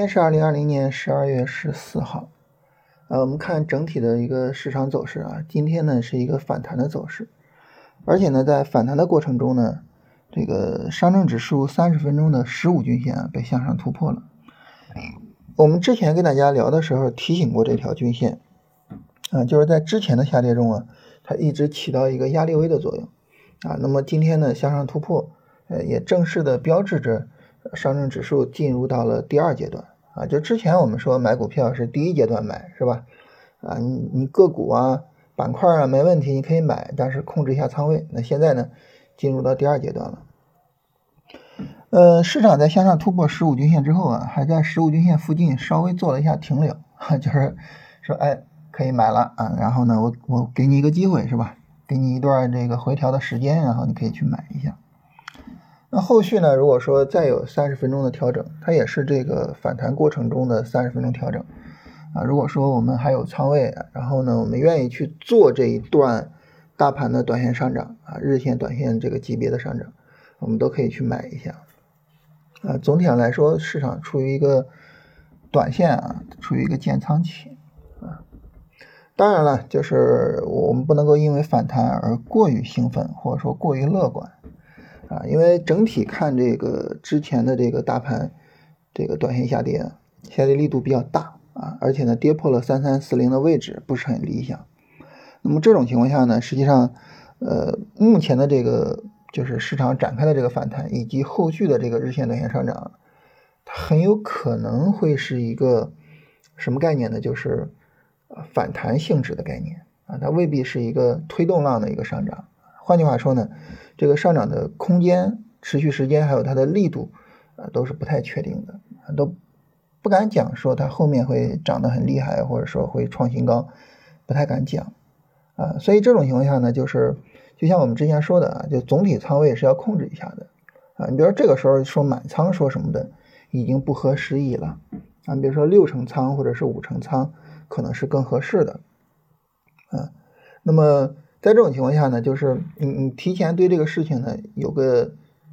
今天是二零二零年十二月十四号，呃，我们看整体的一个市场走势啊，今天呢是一个反弹的走势，而且呢在反弹的过程中呢，这个上证指数三十分钟的十五均线啊被向上突破了。我们之前跟大家聊的时候提醒过这条均线，啊，就是在之前的下跌中啊，它一直起到一个压力位的作用，啊，那么今天呢向上突破，呃，也正式的标志着。上证指数进入到了第二阶段啊，就之前我们说买股票是第一阶段买是吧？啊，你你个股啊、板块啊没问题，你可以买，但是控制一下仓位。那现在呢，进入到第二阶段了。呃，市场在向上突破十五均线之后啊，还在十五均线附近稍微做了一下停留，就是说哎可以买了啊，然后呢我我给你一个机会是吧？给你一段这个回调的时间，然后你可以去买一下。那后续呢？如果说再有三十分钟的调整，它也是这个反弹过程中的三十分钟调整啊。如果说我们还有仓位，然后呢，我们愿意去做这一段大盘的短线上涨啊，日线、短线这个级别的上涨，我们都可以去买一下啊。总体上来说，市场处于一个短线啊，处于一个建仓期啊。当然了，就是我们不能够因为反弹而过于兴奋，或者说过于乐观。啊，因为整体看这个之前的这个大盘，这个短线下跌，下跌力度比较大啊，而且呢跌破了三三四零的位置，不是很理想。那么这种情况下呢，实际上，呃，目前的这个就是市场展开的这个反弹，以及后续的这个日线、短线上涨，它很有可能会是一个什么概念呢？就是反弹性质的概念啊，它未必是一个推动浪的一个上涨。换句话说呢，这个上涨的空间、持续时间还有它的力度，啊，都是不太确定的，都不敢讲说它后面会涨得很厉害，或者说会创新高，不太敢讲，啊，所以这种情况下呢，就是就像我们之前说的啊，就总体仓位是要控制一下的，啊，你比如说这个时候说满仓说什么的，已经不合时宜了，啊，比如说六成仓或者是五成仓，可能是更合适的，啊，那么。在这种情况下呢，就是你你提前对这个事情呢有个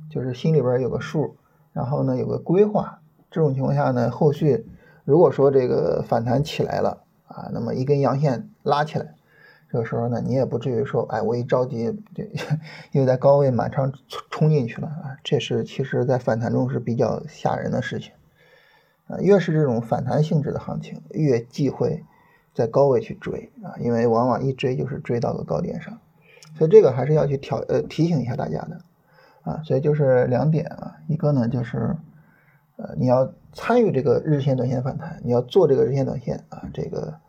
就是心里边有个数，然后呢有个规划。这种情况下呢，后续如果说这个反弹起来了啊，那么一根阳线拉起来，这个时候呢，你也不至于说，哎，我一着急就又在高位满仓冲进去了啊。这是其实在反弹中是比较吓人的事情啊。越是这种反弹性质的行情，越忌讳。在高位去追啊，因为往往一追就是追到个高点上，所以这个还是要去调呃提醒一下大家的啊，所以就是两点啊，一个呢就是呃你要参与这个日线短线反弹，你要做这个日线短线啊，这个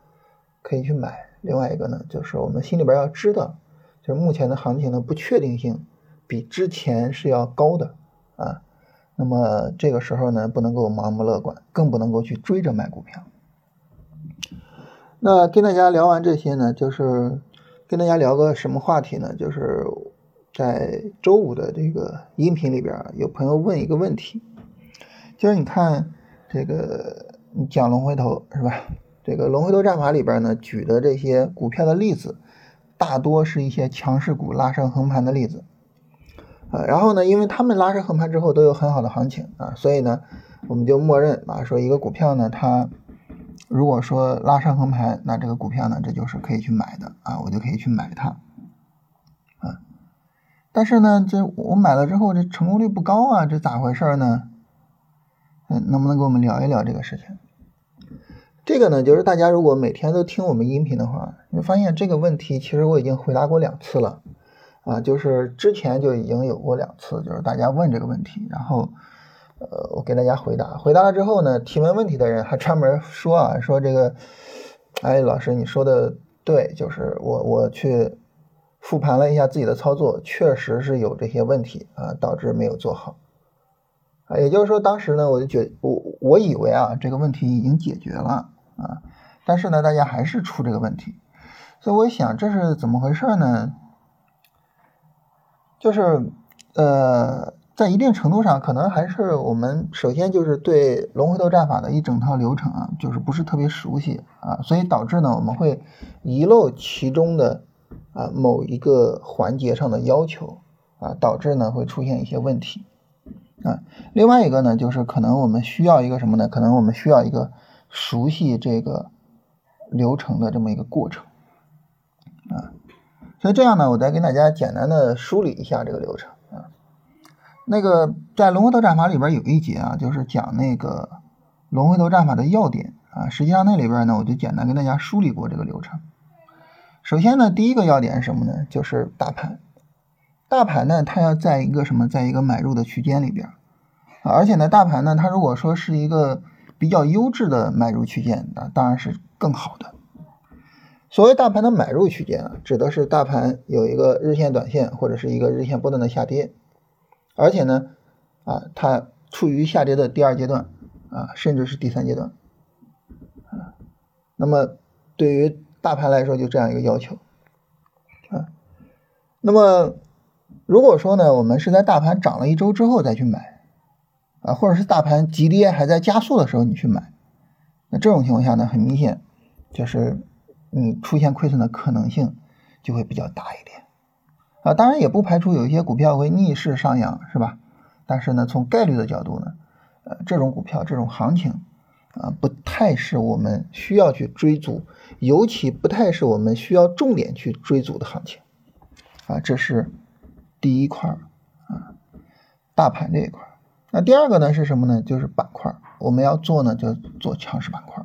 可以去买。另外一个呢就是我们心里边要知道，就是目前的行情的不确定性比之前是要高的啊，那么这个时候呢不能够盲目乐观，更不能够去追着买股票。那跟大家聊完这些呢，就是跟大家聊个什么话题呢？就是在周五的这个音频里边，有朋友问一个问题，就是你看这个你讲龙回头是吧？这个龙回头战法里边呢，举的这些股票的例子，大多是一些强势股拉升横盘的例子啊。然后呢，因为他们拉升横盘之后都有很好的行情啊，所以呢，我们就默认啊，说一个股票呢，它。如果说拉上横盘，那这个股票呢，这就是可以去买的啊，我就可以去买它啊。但是呢，这我买了之后，这成功率不高啊，这咋回事呢？嗯，能不能跟我们聊一聊这个事情？这个呢，就是大家如果每天都听我们音频的话，你会发现这个问题其实我已经回答过两次了啊，就是之前就已经有过两次，就是大家问这个问题，然后。呃，我给大家回答，回答了之后呢，提问问题的人还专门说啊，说这个，哎，老师你说的对，就是我我去复盘了一下自己的操作，确实是有这些问题啊，导致没有做好啊。也就是说，当时呢，我就觉我我以为啊，这个问题已经解决了啊，但是呢，大家还是出这个问题，所以我想这是怎么回事呢？就是呃。在一定程度上，可能还是我们首先就是对龙回头战法的一整套流程啊，就是不是特别熟悉啊，所以导致呢我们会遗漏其中的啊某一个环节上的要求啊，导致呢会出现一些问题啊。另外一个呢，就是可能我们需要一个什么呢？可能我们需要一个熟悉这个流程的这么一个过程啊。所以这样呢，我再跟大家简单的梳理一下这个流程。那个在龙回头战法里边有一节啊，就是讲那个龙回头战法的要点啊。实际上那里边呢，我就简单跟大家梳理过这个流程。首先呢，第一个要点是什么呢？就是大盘。大盘呢，它要在一个什么，在一个买入的区间里边。而且呢，大盘呢，它如果说是一个比较优质的买入区间那，当然是更好的。所谓大盘的买入区间啊，指的是大盘有一个日线、短线或者是一个日线波段的下跌，而且呢，啊，它处于下跌的第二阶段啊，甚至是第三阶段啊。那么对于大盘来说，就这样一个要求啊。那么如果说呢，我们是在大盘涨了一周之后再去买啊，或者是大盘急跌还在加速的时候你去买，那这种情况下呢，很明显就是。你出现亏损的可能性就会比较大一点啊，当然也不排除有一些股票会逆势上扬，是吧？但是呢，从概率的角度呢，呃，这种股票这种行情啊，不太是我们需要去追逐，尤其不太是我们需要重点去追逐的行情啊，这是第一块啊，大盘这一块。那第二个呢是什么呢？就是板块，我们要做呢就做强势板块。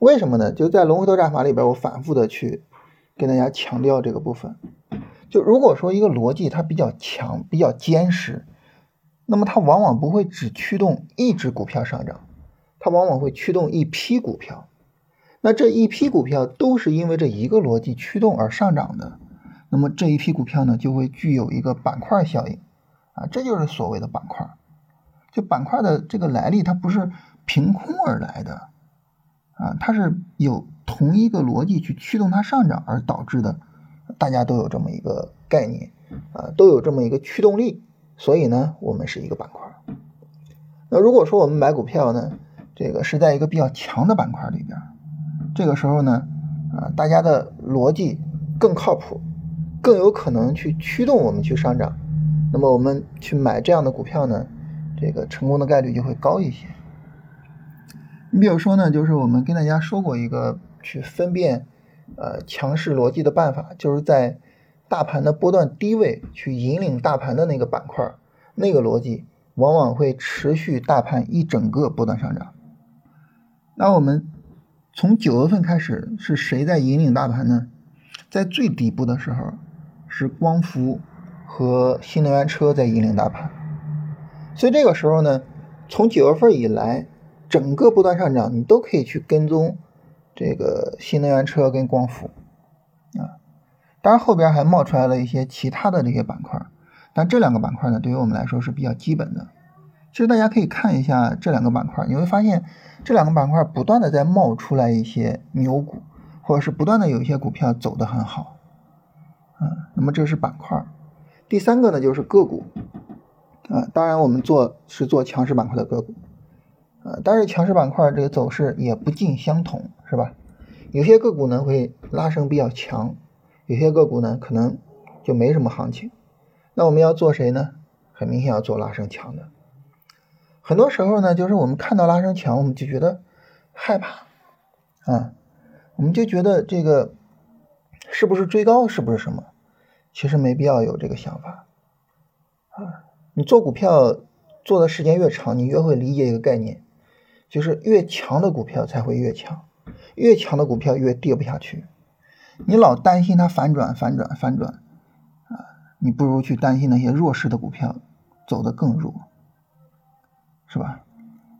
为什么呢？就在龙回头战法里边，我反复的去跟大家强调这个部分。就如果说一个逻辑它比较强、比较坚实，那么它往往不会只驱动一只股票上涨，它往往会驱动一批股票。那这一批股票都是因为这一个逻辑驱动而上涨的，那么这一批股票呢，就会具有一个板块效应啊，这就是所谓的板块。就板块的这个来历，它不是凭空而来的。啊，它是有同一个逻辑去驱动它上涨而导致的，大家都有这么一个概念，啊，都有这么一个驱动力，所以呢，我们是一个板块。那如果说我们买股票呢，这个是在一个比较强的板块里边，这个时候呢，啊，大家的逻辑更靠谱，更有可能去驱动我们去上涨，那么我们去买这样的股票呢，这个成功的概率就会高一些。你比如说呢，就是我们跟大家说过一个去分辨呃强势逻辑的办法，就是在大盘的波段低位去引领大盘的那个板块，那个逻辑往往会持续大盘一整个波段上涨。那我们从九月份开始是谁在引领大盘呢？在最底部的时候是光伏和新能源车在引领大盘，所以这个时候呢，从九月份以来。整个波段上涨，你都可以去跟踪这个新能源车跟光伏啊。当然后边还冒出来了一些其他的这些板块，但这两个板块呢，对于我们来说是比较基本的。其实大家可以看一下这两个板块，你会发现这两个板块不断的在冒出来一些牛股，或者是不断的有一些股票走得很好。嗯，那么这是板块。第三个呢就是个股啊，当然我们做是做强势板块的个股。但是强势板块这个走势也不尽相同，是吧？有些个股呢会拉升比较强，有些个股呢可能就没什么行情。那我们要做谁呢？很明显要做拉升强的。很多时候呢，就是我们看到拉升强，我们就觉得害怕啊，我们就觉得这个是不是追高，是不是什么？其实没必要有这个想法啊。你做股票做的时间越长，你越会理解一个概念。就是越强的股票才会越强，越强的股票越跌不下去。你老担心它反转、反转、反转，啊，你不如去担心那些弱势的股票走得更弱，是吧？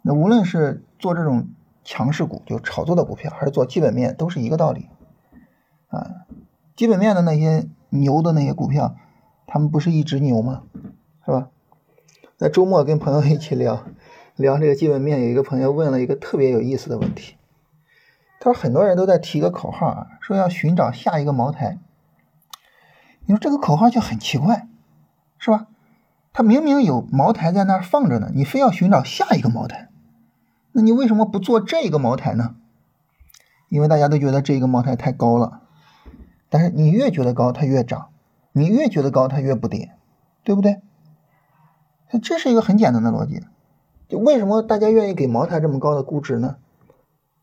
那无论是做这种强势股，就炒作的股票，还是做基本面，都是一个道理。啊，基本面的那些牛的那些股票，他们不是一直牛吗？是吧？在周末跟朋友一起聊。聊这个基本面，有一个朋友问了一个特别有意思的问题。他说：“很多人都在提一个口号啊，说要寻找下一个茅台。你说这个口号就很奇怪，是吧？他明明有茅台在那儿放着呢，你非要寻找下一个茅台，那你为什么不做这个茅台呢？因为大家都觉得这个茅台太高了，但是你越觉得高，它越涨；你越觉得高，它越不跌，对不对？这是一个很简单的逻辑。就为什么大家愿意给茅台这么高的估值呢？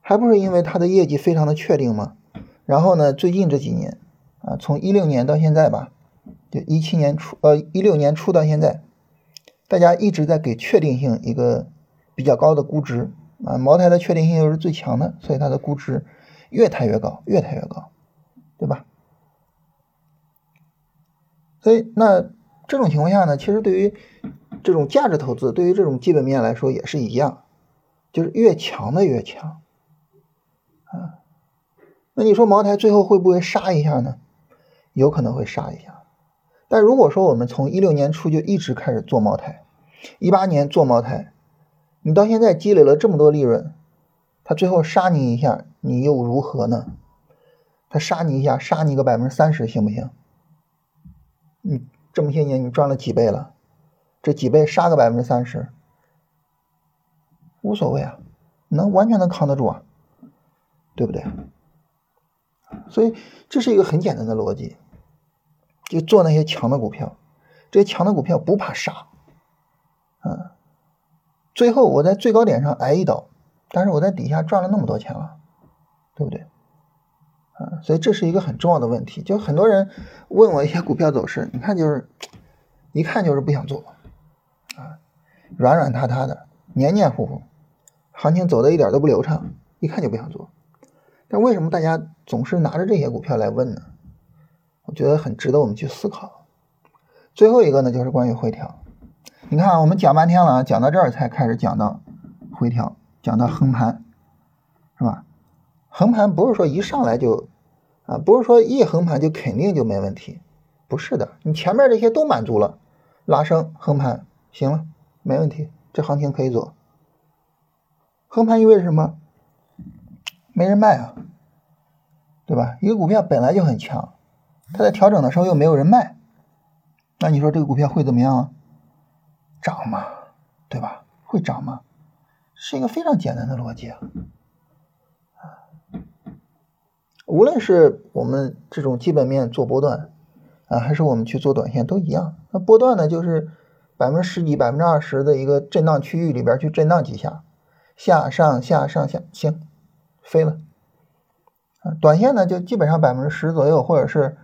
还不是因为它的业绩非常的确定吗？然后呢，最近这几年啊，从一六年到现在吧，就一七年初呃一六年初到现在，大家一直在给确定性一个比较高的估值啊。茅台的确定性又是最强的，所以它的估值越抬越高，越抬越高，对吧？所以那这种情况下呢，其实对于这种价值投资，对于这种基本面来说也是一样，就是越强的越强，啊，那你说茅台最后会不会杀一下呢？有可能会杀一下，但如果说我们从一六年初就一直开始做茅台，一八年做茅台，你到现在积累了这么多利润，他最后杀你一下，你又如何呢？他杀你一下，杀你个百分之三十，行不行？你这么些年你赚了几倍了？这几倍杀个百分之三十，无所谓啊，能完全能扛得住啊，对不对？所以这是一个很简单的逻辑，就做那些强的股票，这些强的股票不怕杀，嗯，最后我在最高点上挨一刀，但是我在底下赚了那么多钱了，对不对？啊，所以这是一个很重要的问题。就很多人问我一些股票走势，你看就是一看就是不想做啊，软软塌塌的，黏黏糊糊，行情走的一点都不流畅，一看就不想做。但为什么大家总是拿着这些股票来问呢？我觉得很值得我们去思考。最后一个呢，就是关于回调。你看，我们讲半天了，讲到这儿才开始讲到回调，讲到横盘，是吧？横盘不是说一上来就，啊，不是说一横盘就肯定就没问题，不是的，你前面这些都满足了，拉升横盘行了，没问题，这行情可以做。横盘意味着什么？没人卖啊，对吧？一个股票本来就很强，它在调整的时候又没有人卖，那你说这个股票会怎么样啊？涨嘛，对吧？会涨吗？是一个非常简单的逻辑啊。无论是我们这种基本面做波段啊，还是我们去做短线都一样。那波段呢，就是百分之十几、百分之二十的一个震荡区域里边去震荡几下，下上下上下，行，飞了。啊，短线呢就基本上百分之十左右，或者是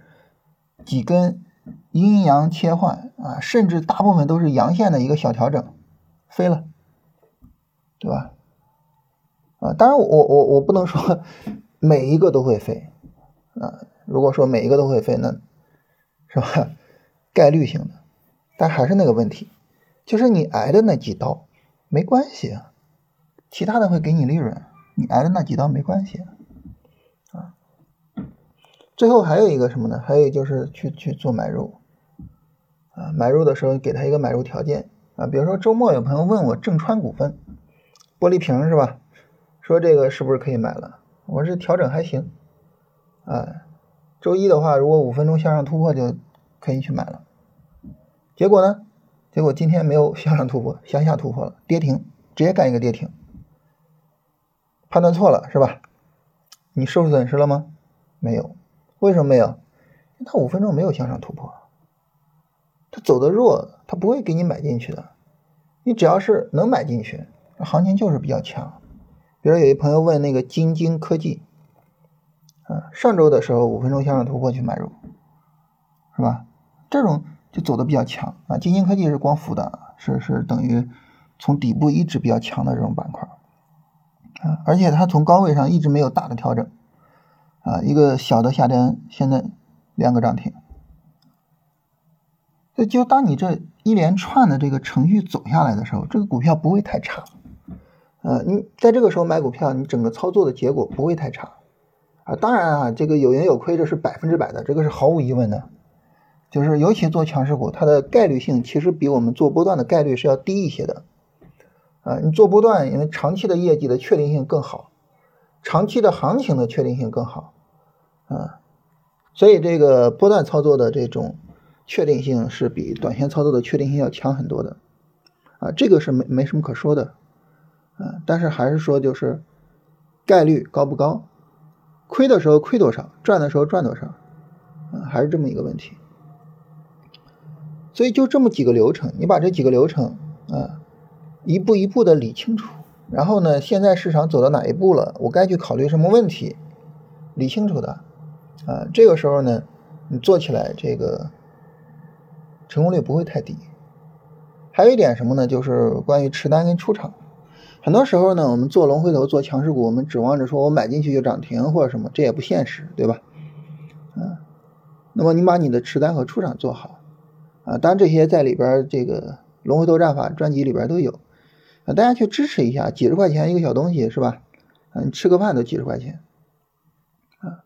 几根阴阳切换啊，甚至大部分都是阳线的一个小调整，飞了，对吧？啊，当然我我我不能说。每一个都会飞，啊，如果说每一个都会飞，那是吧？概率性的，但还是那个问题，就是你挨的那几刀没关系啊，其他的会给你利润，你挨的那几刀没关系啊。最后还有一个什么呢？还有就是去去做买入，啊，买入的时候给他一个买入条件啊，比如说周末有朋友问我正川股份，玻璃瓶是吧？说这个是不是可以买了？我是调整还行，啊，周一的话，如果五分钟向上突破就可以去买了。结果呢？结果今天没有向上突破，向下突破了，跌停，直接干一个跌停。判断错了是吧？你受损失了吗？没有，为什么没有？它五分钟没有向上突破，它走的弱，它不会给你买进去的。你只要是能买进去，行情就是比较强。比如有一朋友问那个晶晶科技，啊，上周的时候五分钟向上突破去买入，是吧？这种就走的比较强啊。晶晶科技是光伏的，是是等于从底部一直比较强的这种板块，啊，而且它从高位上一直没有大的调整，啊，一个小的下跌，现在两个涨停，就就当你这一连串的这个程序走下来的时候，这个股票不会太差。呃，你在这个时候买股票，你整个操作的结果不会太差啊。当然啊，这个有盈有亏，这是百分之百的，这个是毫无疑问的。就是尤其做强势股，它的概率性其实比我们做波段的概率是要低一些的。啊，你做波段，因为长期的业绩的确定性更好，长期的行情的确定性更好，啊，所以这个波段操作的这种确定性是比短线操作的确定性要强很多的。啊，这个是没没什么可说的。啊，但是还是说，就是概率高不高？亏的时候亏多少，赚的时候赚多少？啊，还是这么一个问题。所以就这么几个流程，你把这几个流程啊一步一步的理清楚，然后呢，现在市场走到哪一步了，我该去考虑什么问题，理清楚的啊，这个时候呢，你做起来这个成功率不会太低。还有一点什么呢？就是关于持单跟出场。很多时候呢，我们做龙回头、做强势股，我们指望着说我买进去就涨停或者什么，这也不现实，对吧？嗯，那么你把你的持单和出场做好啊，当然这些在里边这个龙回头战法专辑里边都有啊，大家去支持一下，几十块钱一个小东西是吧？啊，你吃个饭都几十块钱啊，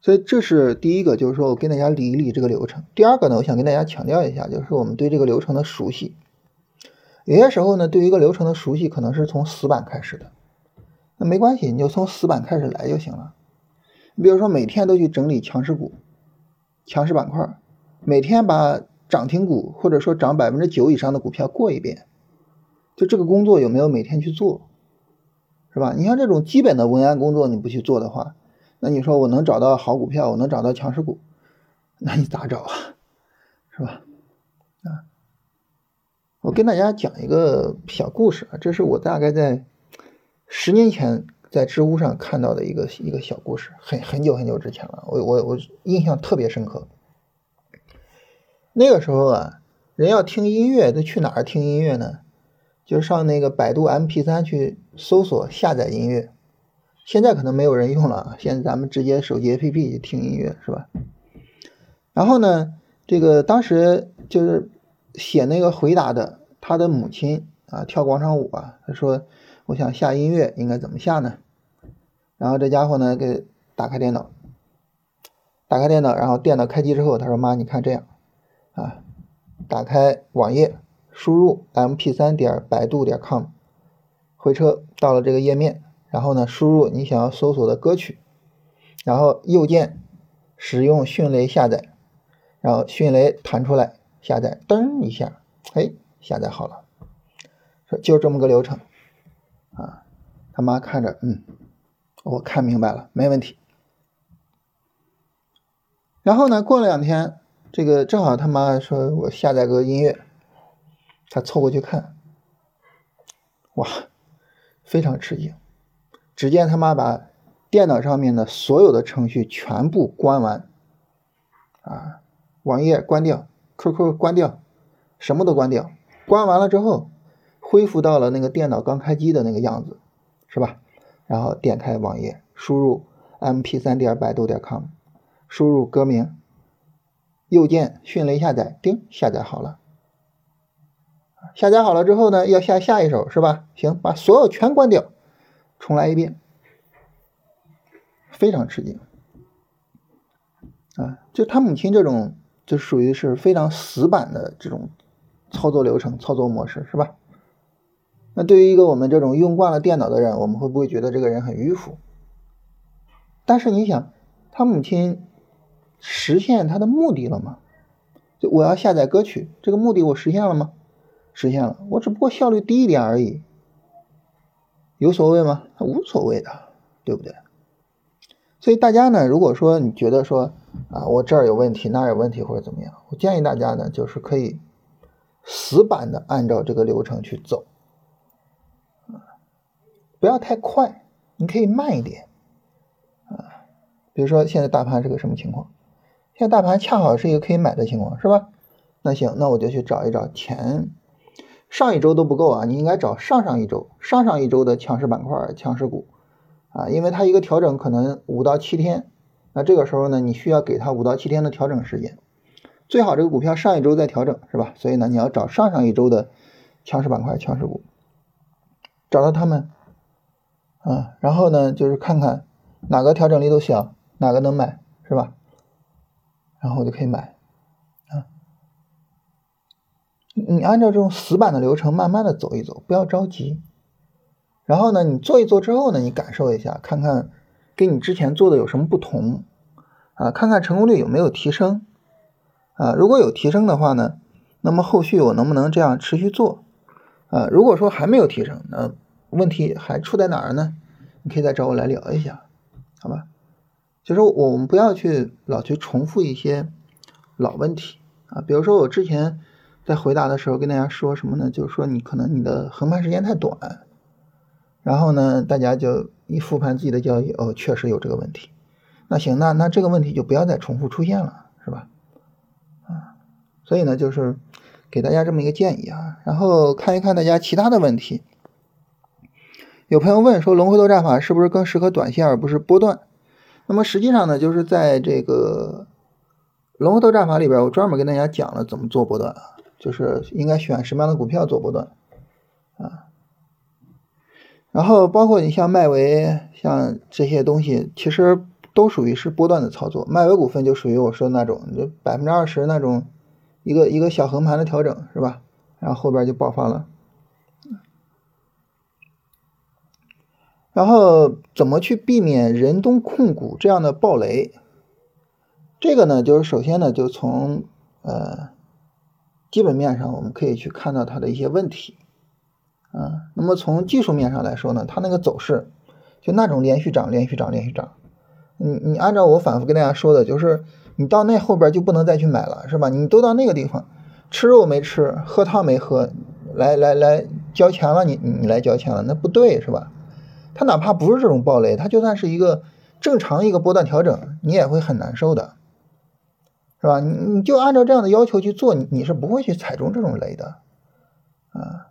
所以这是第一个，就是说我跟大家理一理这个流程。第二个呢，我想跟大家强调一下，就是我们对这个流程的熟悉。有些时候呢，对于一个流程的熟悉，可能是从死板开始的，那没关系，你就从死板开始来就行了。你比如说，每天都去整理强势股、强势板块，每天把涨停股或者说涨百分之九以上的股票过一遍，就这个工作有没有每天去做，是吧？你像这种基本的文案工作你不去做的话，那你说我能找到好股票，我能找到强势股，那你咋找啊？是吧？啊？我跟大家讲一个小故事啊，这是我大概在十年前在知乎上看到的一个一个小故事，很很久很久之前了，我我我印象特别深刻。那个时候啊，人要听音乐都去哪儿听音乐呢？就上那个百度 MP3 去搜索下载音乐。现在可能没有人用了，现在咱们直接手机 APP 去听音乐是吧？然后呢，这个当时就是。写那个回答的，他的母亲啊，跳广场舞啊，他说：“我想下音乐，应该怎么下呢？”然后这家伙呢，给打开电脑，打开电脑，然后电脑开机之后，他说：“妈，你看这样啊，打开网页，输入 mp 三点百度点 com，回车到了这个页面，然后呢，输入你想要搜索的歌曲，然后右键使用迅雷下载，然后迅雷弹出来。”下载，噔一下，哎，下载好了，就这么个流程啊。他妈看着，嗯，我看明白了，没问题。然后呢，过了两天，这个正好他妈说我下载个音乐，他凑过去看，哇，非常吃惊。只见他妈把电脑上面的所有的程序全部关完，啊，网页关掉。QQ 关掉，什么都关掉。关完了之后，恢复到了那个电脑刚开机的那个样子，是吧？然后点开网页，输入 mp 三点百度点 com，输入歌名，右键迅雷下载，叮，下载好了。下载好了之后呢，要下下一首，是吧？行，把所有全关掉，重来一遍。非常吃惊啊！就他母亲这种。就属于是非常死板的这种操作流程、操作模式，是吧？那对于一个我们这种用惯了电脑的人，我们会不会觉得这个人很迂腐？但是你想，他母亲实现它的目的了吗？就我要下载歌曲，这个目的我实现了吗？实现了，我只不过效率低一点而已，有所谓吗？无所谓的，对不对？所以大家呢，如果说你觉得说啊，我这儿有问题，那儿有问题或者怎么样，我建议大家呢，就是可以死板的按照这个流程去走，啊，不要太快，你可以慢一点，啊，比如说现在大盘是个什么情况？现在大盘恰好是一个可以买的情况，是吧？那行，那我就去找一找前上一周都不够啊，你应该找上上一周、上上一周的强势板块、强势股。啊，因为它一个调整可能五到七天，那这个时候呢，你需要给它五到七天的调整时间，最好这个股票上一周再调整，是吧？所以呢，你要找上上一周的强势板块、强势股，找到他们，啊，然后呢，就是看看哪个调整力度小，哪个能买，是吧？然后我就可以买，啊，你按照这种死板的流程慢慢的走一走，不要着急。然后呢，你做一做之后呢，你感受一下，看看跟你之前做的有什么不同啊？看看成功率有没有提升啊？如果有提升的话呢，那么后续我能不能这样持续做啊？如果说还没有提升，那问题还出在哪儿呢？你可以再找我来聊一下，好吧？就是我们不要去老去重复一些老问题啊。比如说我之前在回答的时候跟大家说什么呢？就是说你可能你的横盘时间太短，然后呢，大家就一复盘自己的交易，哦，确实有这个问题。那行，那那这个问题就不要再重复出现了，是吧？啊，所以呢，就是给大家这么一个建议啊。然后看一看大家其他的问题。有朋友问说，龙回头战法是不是更适合短线而不是波段？那么实际上呢，就是在这个龙回头战法里边，我专门跟大家讲了怎么做波段，就是应该选什么样的股票做波段啊。然后包括你像迈维，像这些东西，其实都属于是波段的操作。迈维股份就属于我说的那种，就百分之二十那种一个一个小横盘的调整，是吧？然后后边就爆发了。然后怎么去避免仁东控股这样的暴雷？这个呢，就是首先呢，就从呃基本面上，我们可以去看到它的一些问题啊。那么从技术面上来说呢，它那个走势就那种连续涨、连续涨、连续涨。你你按照我反复跟大家说的，就是你到那后边就不能再去买了，是吧？你都到那个地方，吃肉没吃，喝汤没喝，来来来交钱了，你你来交钱了，那不对，是吧？它哪怕不是这种暴雷，它就算是一个正常一个波段调整，你也会很难受的，是吧？你你就按照这样的要求去做，你是不会去踩中这种雷的，啊！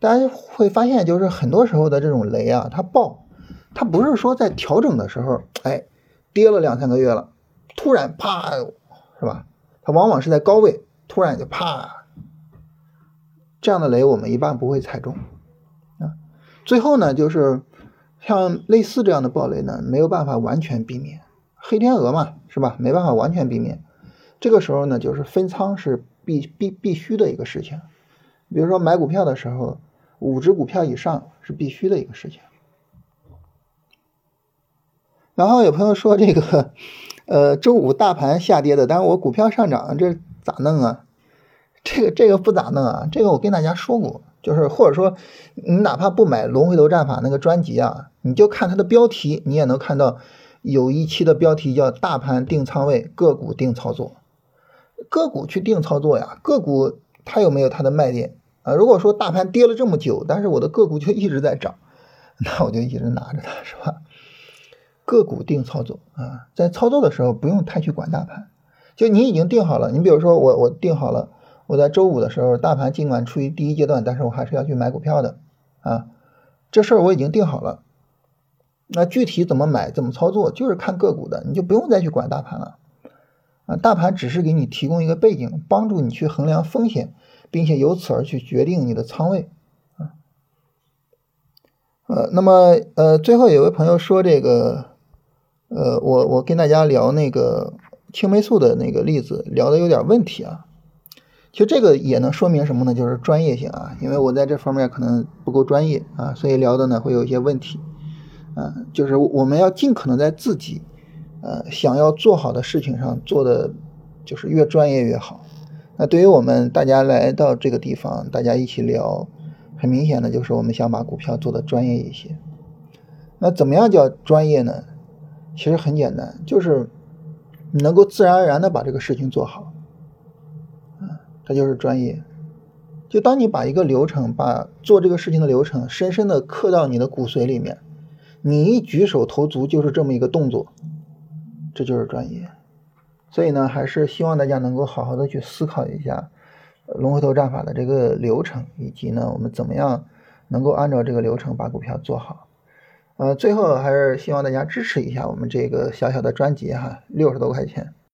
大家会发现，就是很多时候的这种雷啊，它爆，它不是说在调整的时候，哎，跌了两三个月了，突然啪，是吧？它往往是在高位突然就啪，这样的雷我们一般不会踩中。最后呢，就是像类似这样的暴雷呢，没有办法完全避免，黑天鹅嘛，是吧？没办法完全避免。这个时候呢，就是分仓是必必必须的一个事情。比如说买股票的时候，五只股票以上是必须的一个事情。然后有朋友说这个，呃，周五大盘下跌的，但是我股票上涨，这咋弄啊？这个这个不咋弄啊？这个我跟大家说过。就是或者说，你哪怕不买《龙回头战法》那个专辑啊，你就看它的标题，你也能看到有一期的标题叫“大盘定仓位，个股定操作”。个股去定操作呀，个股它有没有它的卖点啊？如果说大盘跌了这么久，但是我的个股就一直在涨，那我就一直拿着它，是吧？个股定操作啊，在操作的时候不用太去管大盘，就你已经定好了。你比如说我我定好了。我在周五的时候，大盘尽管处于第一阶段，但是我还是要去买股票的啊。这事儿我已经定好了。那具体怎么买、怎么操作，就是看个股的，你就不用再去管大盘了啊。大盘只是给你提供一个背景，帮助你去衡量风险，并且由此而去决定你的仓位啊。呃，那么呃，最后有位朋友说这个，呃，我我跟大家聊那个青霉素的那个例子，聊的有点问题啊。其实这个也能说明什么呢？就是专业性啊，因为我在这方面可能不够专业啊，所以聊的呢会有一些问题，啊，就是我们要尽可能在自己呃想要做好的事情上做的就是越专业越好。那对于我们大家来到这个地方，大家一起聊，很明显的就是我们想把股票做的专业一些。那怎么样叫专业呢？其实很简单，就是你能够自然而然的把这个事情做好。它就是专业。就当你把一个流程，把做这个事情的流程深深的刻到你的骨髓里面，你一举手投足就是这么一个动作，这就是专业。所以呢，还是希望大家能够好好的去思考一下龙回头战法的这个流程，以及呢，我们怎么样能够按照这个流程把股票做好。呃，最后还是希望大家支持一下我们这个小小的专辑哈，六十多块钱。